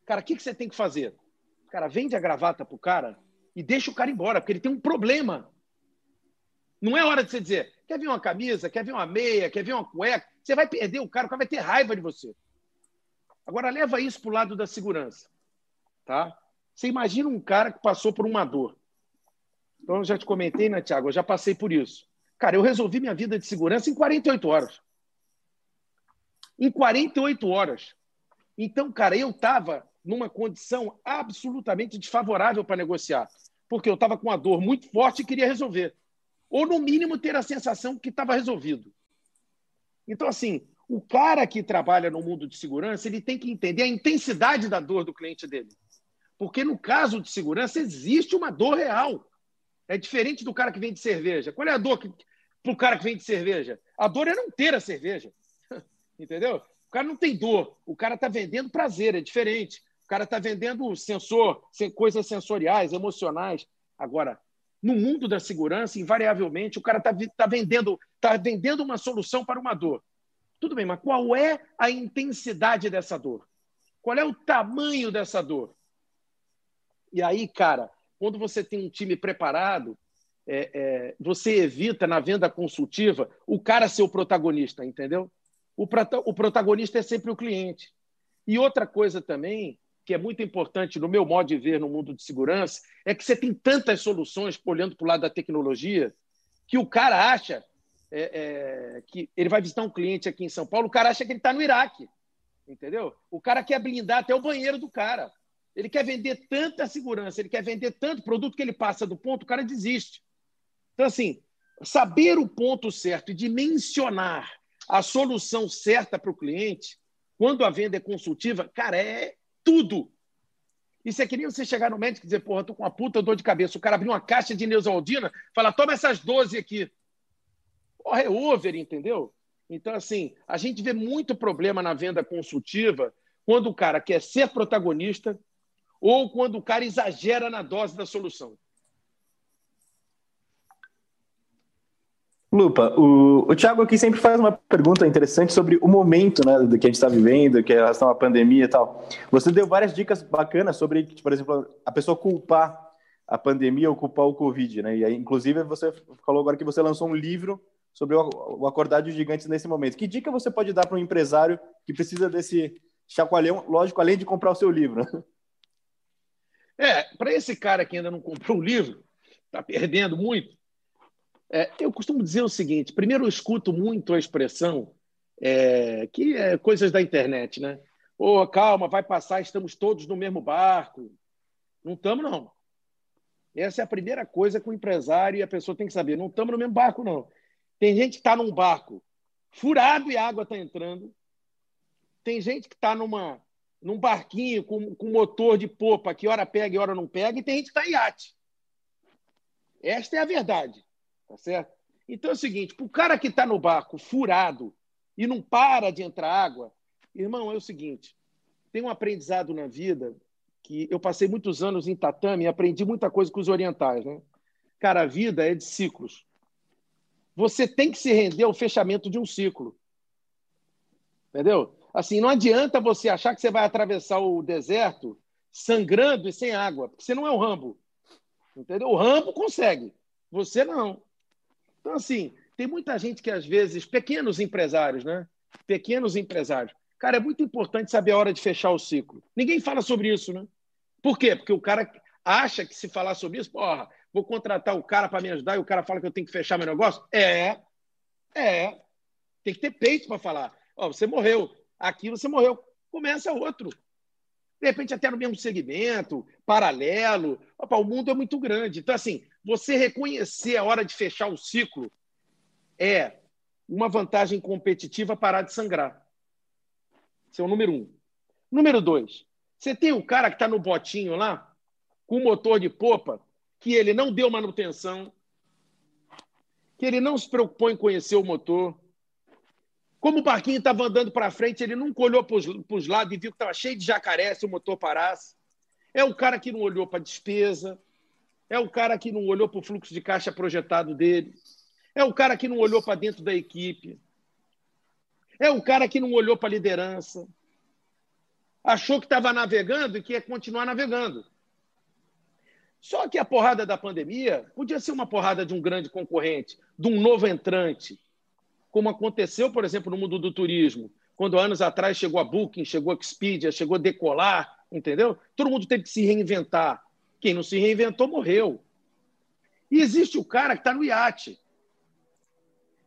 Cara, o que, que você tem que fazer? Cara, vende a gravata pro cara e deixa o cara embora, porque ele tem um problema. Não é hora de você dizer, quer ver uma camisa, quer ver uma meia, quer ver uma cueca. Você vai perder o cara, o cara vai ter raiva de você. Agora, leva isso para o lado da segurança. Tá? Você imagina um cara que passou por uma dor. Então, eu já te comentei, né, Tiago? Eu já passei por isso. Cara, eu resolvi minha vida de segurança em 48 horas. Em 48 horas. Então, cara, eu estava numa condição absolutamente desfavorável para negociar, porque eu estava com uma dor muito forte e queria resolver ou no mínimo ter a sensação que estava resolvido. Então, assim, o cara que trabalha no mundo de segurança, ele tem que entender a intensidade da dor do cliente dele. Porque no caso de segurança existe uma dor real. É diferente do cara que vende cerveja. Qual é a dor para o cara que vende cerveja? A dor é não ter a cerveja. Entendeu? O cara não tem dor. O cara está vendendo prazer, é diferente. O cara está vendendo sensor, coisas sensoriais, emocionais. Agora, no mundo da segurança, invariavelmente, o cara está tá vendendo, tá vendendo uma solução para uma dor. Tudo bem, mas qual é a intensidade dessa dor? Qual é o tamanho dessa dor? E aí, cara, quando você tem um time preparado, é, é, você evita na venda consultiva o cara ser o protagonista, entendeu? O, o protagonista é sempre o cliente. E outra coisa também que é muito importante no meu modo de ver no mundo de segurança, é que você tem tantas soluções olhando para o lado da tecnologia que o cara acha é, é, que ele vai visitar um cliente aqui em São Paulo, o cara acha que ele está no Iraque, entendeu? O cara quer blindar até o banheiro do cara. Ele quer vender tanta segurança, ele quer vender tanto produto que ele passa do ponto, o cara desiste. Então, assim, saber o ponto certo e dimensionar a solução certa para o cliente, quando a venda é consultiva, cara, é, tudo. Isso é que nem você chegar no médico e dizer, porra, tô com uma puta dor de cabeça. O cara abrir uma caixa de Neusaldina, fala, toma essas 12 aqui. Porra, é over, entendeu? Então, assim, a gente vê muito problema na venda consultiva quando o cara quer ser protagonista ou quando o cara exagera na dose da solução. Lupa, o, o Thiago aqui sempre faz uma pergunta interessante sobre o momento né, do que a gente está vivendo, que é relação à pandemia e tal. Você deu várias dicas bacanas sobre, por exemplo, a pessoa culpar a pandemia ou culpar o Covid, né? E aí, inclusive, você falou agora que você lançou um livro sobre o acordar de gigantes nesse momento. Que dica você pode dar para um empresário que precisa desse chacoalhão, lógico, além de comprar o seu livro? É, para esse cara que ainda não comprou o livro, está perdendo muito, é, eu costumo dizer o seguinte: primeiro, eu escuto muito a expressão é, que é coisas da internet, né? Ô, oh, calma, vai passar, estamos todos no mesmo barco. Não estamos, não. Essa é a primeira coisa que o empresário e a pessoa tem que saber. Não estamos no mesmo barco, não. Tem gente que está num barco furado e a água está entrando. Tem gente que está numa num barquinho com, com motor de popa que hora pega e hora não pega, e tem gente que está em iate. Esta é a verdade. Tá certo? Então é o seguinte: para o cara que está no barco furado e não para de entrar água, irmão, é o seguinte: tem um aprendizado na vida que eu passei muitos anos em tatame e aprendi muita coisa com os orientais. Né? Cara, a vida é de ciclos. Você tem que se render ao fechamento de um ciclo. Entendeu? Assim, não adianta você achar que você vai atravessar o deserto sangrando e sem água, porque você não é o Rambo. Entendeu? O Rambo consegue, você não. Então, assim, tem muita gente que, às vezes, pequenos empresários, né? Pequenos empresários. Cara, é muito importante saber a hora de fechar o ciclo. Ninguém fala sobre isso, né? Por quê? Porque o cara acha que se falar sobre isso, porra, vou contratar o cara para me ajudar e o cara fala que eu tenho que fechar meu negócio? É, é. Tem que ter peito para falar. Ó, você morreu. Aqui você morreu. Começa outro. De repente, até no mesmo segmento, paralelo. Opa, o mundo é muito grande. Então, assim, você reconhecer a hora de fechar o ciclo é uma vantagem competitiva parar de sangrar. Esse é o número um. Número dois, você tem o cara que está no botinho lá, com o motor de popa, que ele não deu manutenção, que ele não se preocupou em conhecer o motor, como o barquinho estava andando para frente, ele nunca olhou para os lados e viu que estava cheio de jacaré se o motor parasse. É o cara que não olhou para a despesa. É o cara que não olhou para o fluxo de caixa projetado dele. É o cara que não olhou para dentro da equipe. É o cara que não olhou para a liderança. Achou que estava navegando e que ia continuar navegando. Só que a porrada da pandemia podia ser uma porrada de um grande concorrente, de um novo entrante, como aconteceu, por exemplo, no mundo do turismo, quando anos atrás chegou a Booking, chegou a Expedia, chegou a Decolar, entendeu? Todo mundo teve que se reinventar. Quem não se reinventou morreu. E existe o cara que está no iate.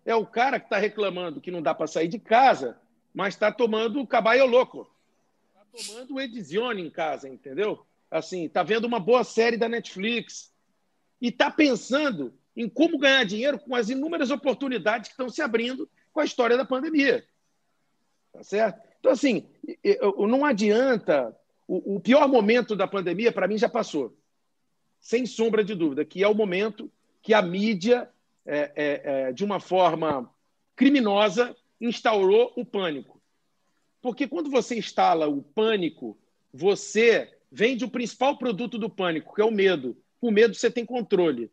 É o cara que está reclamando que não dá para sair de casa, mas está tomando cabaio louco. Está tomando o Edizione em casa, entendeu? Assim, está vendo uma boa série da Netflix. E está pensando em como ganhar dinheiro com as inúmeras oportunidades que estão se abrindo com a história da pandemia. Tá certo? Então, assim, não adianta. O pior momento da pandemia, para mim, já passou. Sem sombra de dúvida, que é o momento que a mídia, é, é, é, de uma forma criminosa, instaurou o pânico. Porque quando você instala o pânico, você vende o principal produto do pânico, que é o medo. Com medo você tem controle.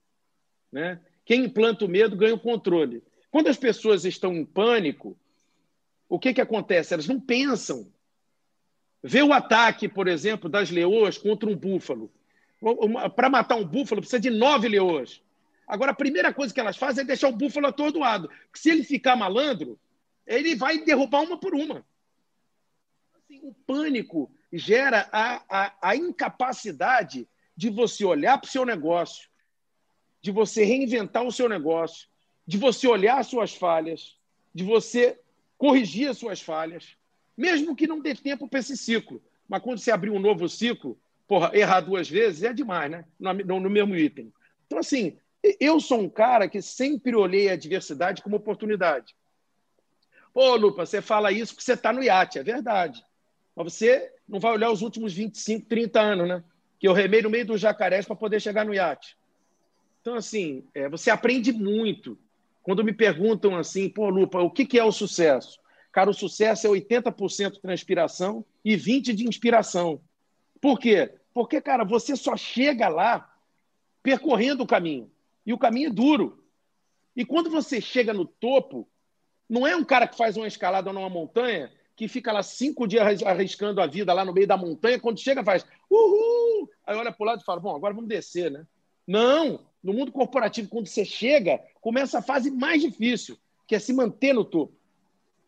Né? Quem implanta o medo ganha o controle. Quando as pessoas estão em pânico, o que, que acontece? Elas não pensam. Vê o ataque, por exemplo, das leoas contra um búfalo. Para matar um búfalo, precisa de nove leoas. Agora, a primeira coisa que elas fazem é deixar o búfalo atordoado. Porque se ele ficar malandro, ele vai derrubar uma por uma. Assim, o pânico gera a, a, a incapacidade de você olhar para o seu negócio, de você reinventar o seu negócio, de você olhar as suas falhas, de você corrigir as suas falhas, mesmo que não dê tempo para esse ciclo. Mas quando você abrir um novo ciclo, porra, errar duas vezes é demais, né? No, no mesmo item. Então, assim, eu sou um cara que sempre olhei a adversidade como oportunidade. Pô, Lupa, você fala isso porque você está no iate, é verdade. Mas você não vai olhar os últimos 25, 30 anos, né? Que eu remei no meio dos jacarés para poder chegar no iate. Então, assim, é, você aprende muito. Quando me perguntam assim, pô, Lupa, o que, que é o sucesso? Cara, o sucesso é 80% transpiração e 20% de inspiração. Por quê? Porque, cara, você só chega lá percorrendo o caminho. E o caminho é duro. E quando você chega no topo, não é um cara que faz uma escalada numa montanha que fica lá cinco dias arriscando a vida lá no meio da montanha, quando chega faz uhul! Aí olha para o lado e fala, bom, agora vamos descer, né? Não! No mundo corporativo, quando você chega, começa a fase mais difícil, que é se manter no topo.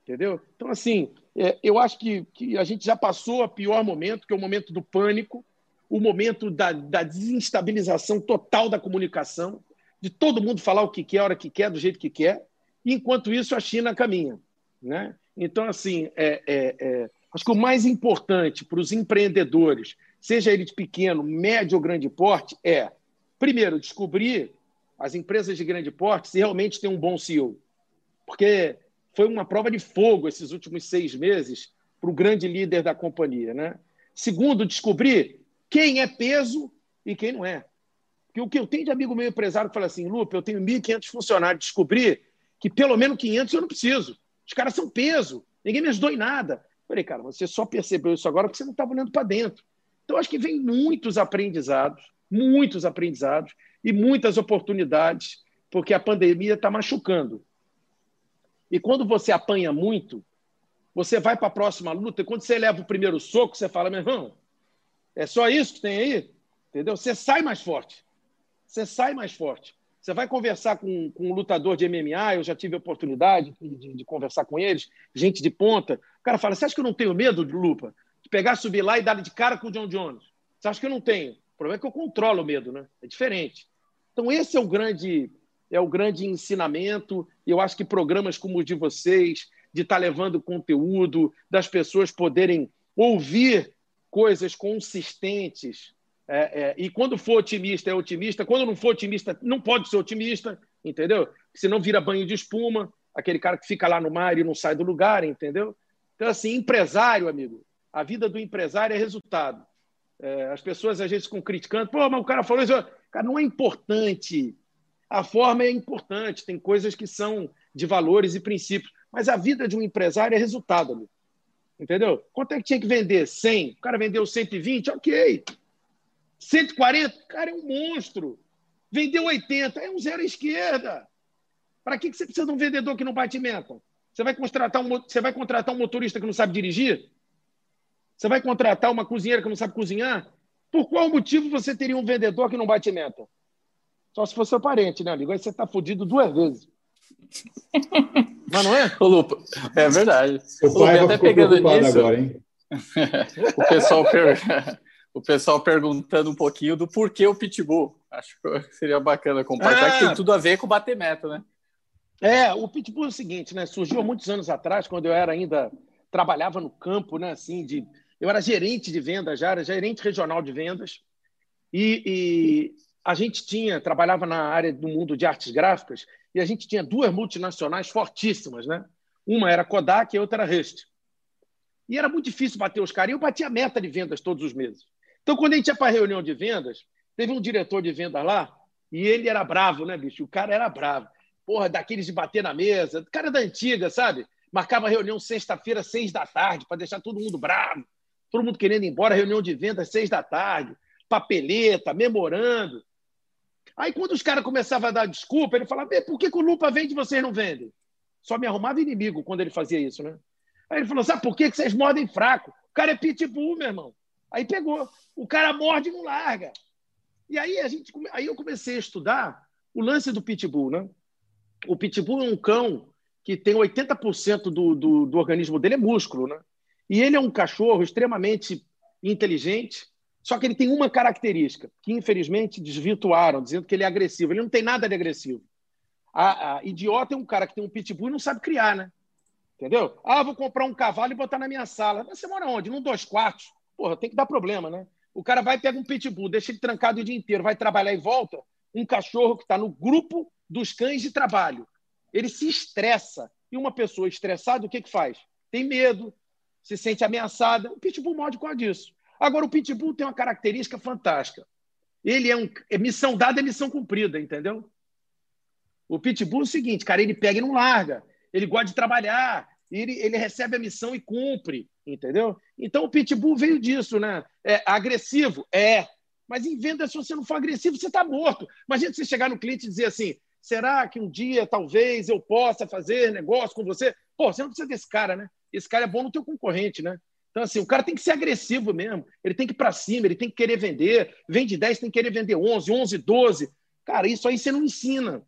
Entendeu? Então, assim, é, eu acho que, que a gente já passou o pior momento, que é o momento do pânico, o momento da, da desestabilização total da comunicação, de todo mundo falar o que quer, a hora que quer, do jeito que quer. E, enquanto isso, a China caminha. Né? Então, assim, é, é, é acho que o mais importante para os empreendedores, seja ele de pequeno, médio ou grande porte, é, primeiro, descobrir as empresas de grande porte se realmente tem um bom CEO. Porque foi uma prova de fogo esses últimos seis meses para o grande líder da companhia. Né? Segundo, descobrir quem é peso e quem não é. Porque o que eu tenho de amigo meu empresário que fala assim, Lupe, eu tenho 1.500 funcionários, descobri que pelo menos 500 eu não preciso. Os caras são peso, ninguém me ajudou em nada. Eu falei, cara, você só percebeu isso agora porque você não estava olhando para dentro. Então, acho que vem muitos aprendizados, muitos aprendizados e muitas oportunidades, porque a pandemia está machucando. E quando você apanha muito, você vai para a próxima luta, e quando você leva o primeiro soco, você fala, meu irmão, é só isso que tem aí? Entendeu? Você sai mais forte. Você sai mais forte. Você vai conversar com, com um lutador de MMA, eu já tive a oportunidade de, de, de, conversar com eles, gente de ponta. O cara fala: Você acha que eu não tenho medo de lupa? De pegar, subir lá e dar de cara com o John Jones? Você acha que eu não tenho? O problema é que eu controlo o medo, né? É diferente. Então, esse é o grande, é o grande ensinamento. Eu acho que programas como os de vocês, de estar tá levando conteúdo, das pessoas poderem ouvir coisas consistentes. É, é, e quando for otimista, é otimista. Quando não for otimista, não pode ser otimista, entendeu? Senão vira banho de espuma, aquele cara que fica lá no mar e não sai do lugar, entendeu? Então, assim, empresário, amigo, a vida do empresário é resultado. É, as pessoas às vezes ficam criticando, pô, mas o cara falou isso. Cara, não é importante. A forma é importante, tem coisas que são de valores e princípios. Mas a vida de um empresário é resultado, amigo. Entendeu? Quanto é que tinha que vender? 100. O cara vendeu 120, ok. 140, o cara é um monstro. Vendeu 80, é um zero à esquerda. Para que você precisa de um vendedor que não bate meta? Você vai, contratar um, você vai contratar um motorista que não sabe dirigir? Você vai contratar uma cozinheira que não sabe cozinhar? Por qual motivo você teria um vendedor que não bate meta? Só se fosse seu parente, né, amigo? Aí você está fudido duas vezes. Mas não é? O Lupa, é verdade. O, pai até pegando nisso. Agora, hein? o, pessoal per... o pessoal perguntando um pouquinho do porquê o Pitbull. Acho que seria bacana compartilhar, ah, que tem tudo a ver com bater meta, né? É, o Pitbull é o seguinte, né? Surgiu há muitos anos atrás, quando eu era ainda trabalhava no campo, né? Assim, de eu era gerente de vendas, já era gerente regional de vendas, e, e a gente tinha trabalhava na área do mundo de artes gráficas e a gente tinha duas multinacionais fortíssimas, né? Uma era Kodak e a outra era Rust. E era muito difícil bater os caras. E eu batia meta de vendas todos os meses. Então, quando a gente ia para a reunião de vendas, teve um diretor de vendas lá e ele era bravo, né, bicho? O cara era bravo. Porra, daqueles de bater na mesa. Cara da antiga, sabe? Marcava reunião sexta-feira, seis da tarde, para deixar todo mundo bravo. Todo mundo querendo ir embora, reunião de vendas, seis da tarde. Papeleta, memorando. Aí, quando os caras começavam a dar desculpa, ele falava: por que, que o Lupa vende e vocês não vendem? Só me arrumava inimigo quando ele fazia isso, né? Aí ele falou: sabe por que, que vocês mordem fraco? O cara é pitbull, meu irmão. Aí pegou. O cara morde e não larga. E aí, a gente, aí eu comecei a estudar o lance do pitbull, né? O pitbull é um cão que tem 80% do, do, do organismo dele é músculo, né? E ele é um cachorro extremamente inteligente, só que ele tem uma característica que, infelizmente, desvirtuaram, dizendo que ele é agressivo. Ele não tem nada de agressivo. A, a idiota é um cara que tem um pitbull e não sabe criar, né? Entendeu? Ah, vou comprar um cavalo e botar na minha sala. Você mora onde? Num dois quartos? Porra, tem que dar problema, né? O cara vai pegar um pitbull, deixa ele trancado o dia inteiro, vai trabalhar e volta. Um cachorro que está no grupo dos cães de trabalho. Ele se estressa. E uma pessoa estressada, o que, que faz? Tem medo, se sente ameaçada. O pitbull morde com disso. Agora, o Pitbull tem uma característica fantástica. Ele é um. É missão dada é missão cumprida, entendeu? O Pitbull é o seguinte, cara, ele pega e não larga. Ele gosta de trabalhar. Ele, ele recebe a missão e cumpre, entendeu? Então o Pitbull veio disso, né? É agressivo? É. Mas em venda, se você não for agressivo, você está morto. Imagina você chegar no cliente e dizer assim: será que um dia, talvez, eu possa fazer negócio com você? Pô, você não precisa desse cara, né? Esse cara é bom no teu concorrente, né? Então, assim, o cara tem que ser agressivo mesmo. Ele tem que ir para cima, ele tem que querer vender. Vende 10, tem que querer vender 11, 11, 12. Cara, isso aí você não ensina.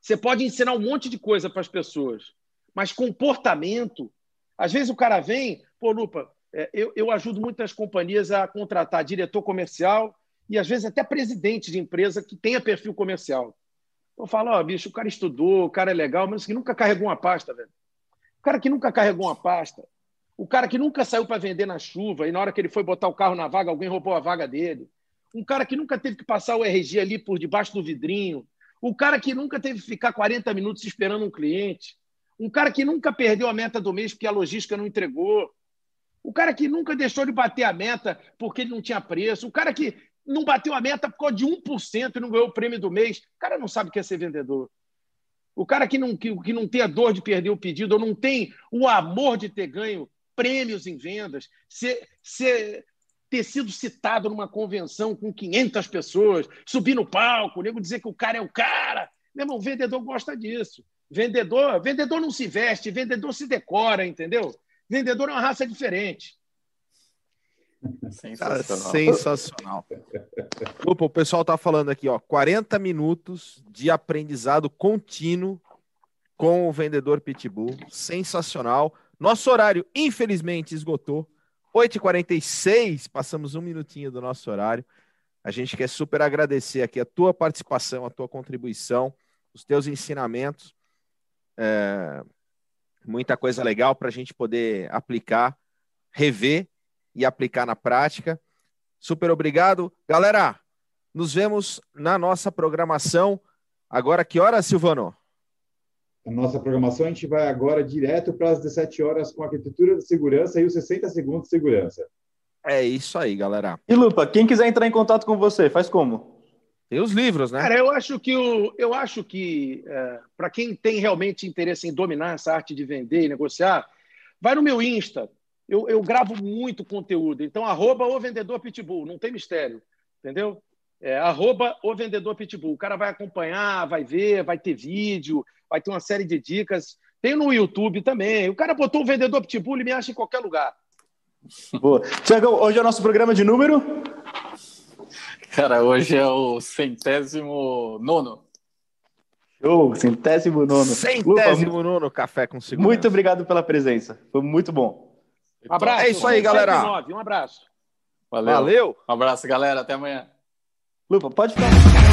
Você pode ensinar um monte de coisa para as pessoas, mas comportamento. Às vezes o cara vem, pô, Lupa, é, eu, eu ajudo muitas companhias a contratar diretor comercial e às vezes até presidente de empresa que tenha perfil comercial. Eu falo, ó, oh, bicho, o cara estudou, o cara é legal, mas que nunca carregou uma pasta, velho. O cara que nunca carregou uma pasta, o cara que nunca saiu para vender na chuva e na hora que ele foi botar o carro na vaga, alguém roubou a vaga dele. Um cara que nunca teve que passar o RG ali por debaixo do vidrinho. O cara que nunca teve que ficar 40 minutos esperando um cliente. Um cara que nunca perdeu a meta do mês porque a logística não entregou. O cara que nunca deixou de bater a meta porque ele não tinha preço. O cara que não bateu a meta por causa de 1% e não ganhou o prêmio do mês. O cara não sabe o que é ser vendedor. O cara que não, que, que não tem a dor de perder o pedido ou não tem o amor de ter ganho prêmios em vendas, ser, ser, ter sido citado numa convenção com 500 pessoas, subir no palco, o nego dizer que o cara é o cara. Meu irmão, o vendedor gosta disso. Vendedor, vendedor não se veste, vendedor se decora, entendeu? Vendedor é uma raça diferente. Sensacional. sensacional. Opa, o pessoal tá falando aqui, ó, 40 minutos de aprendizado contínuo com o vendedor Pitbull. Sensacional. Nosso horário, infelizmente, esgotou. 8h46, passamos um minutinho do nosso horário. A gente quer super agradecer aqui a tua participação, a tua contribuição, os teus ensinamentos. É, muita coisa legal para a gente poder aplicar, rever e aplicar na prática. Super obrigado. Galera, nos vemos na nossa programação. Agora, que hora, Silvano? A nossa programação, a gente vai agora direto para as 17 horas com a arquitetura de segurança e os 60 segundos de segurança. É isso aí, galera. E Lupa, quem quiser entrar em contato com você, faz como? Tem os livros, né? Cara, eu acho que o, eu acho que é, para quem tem realmente interesse em dominar essa arte de vender e negociar, vai no meu Insta, eu, eu gravo muito conteúdo. Então, arroba o vendedor pitbull, não tem mistério, entendeu? É, arroba o vendedor pitbull. O cara vai acompanhar, vai ver, vai ter vídeo, vai ter uma série de dicas. Tem no YouTube também. O cara botou o vendedor pitbull e me acha em qualquer lugar. Boa. Tiago, hoje é o nosso programa de número? Cara, hoje é o centésimo nono. Show, centésimo nono. Centésimo Lupa, nono Café com Segurança. Muito obrigado pela presença. Foi muito bom. Um abraço. É isso aí, galera. Um abraço. Valeu. Valeu. Um abraço, galera. Até amanhã. Lupa, pode ficar.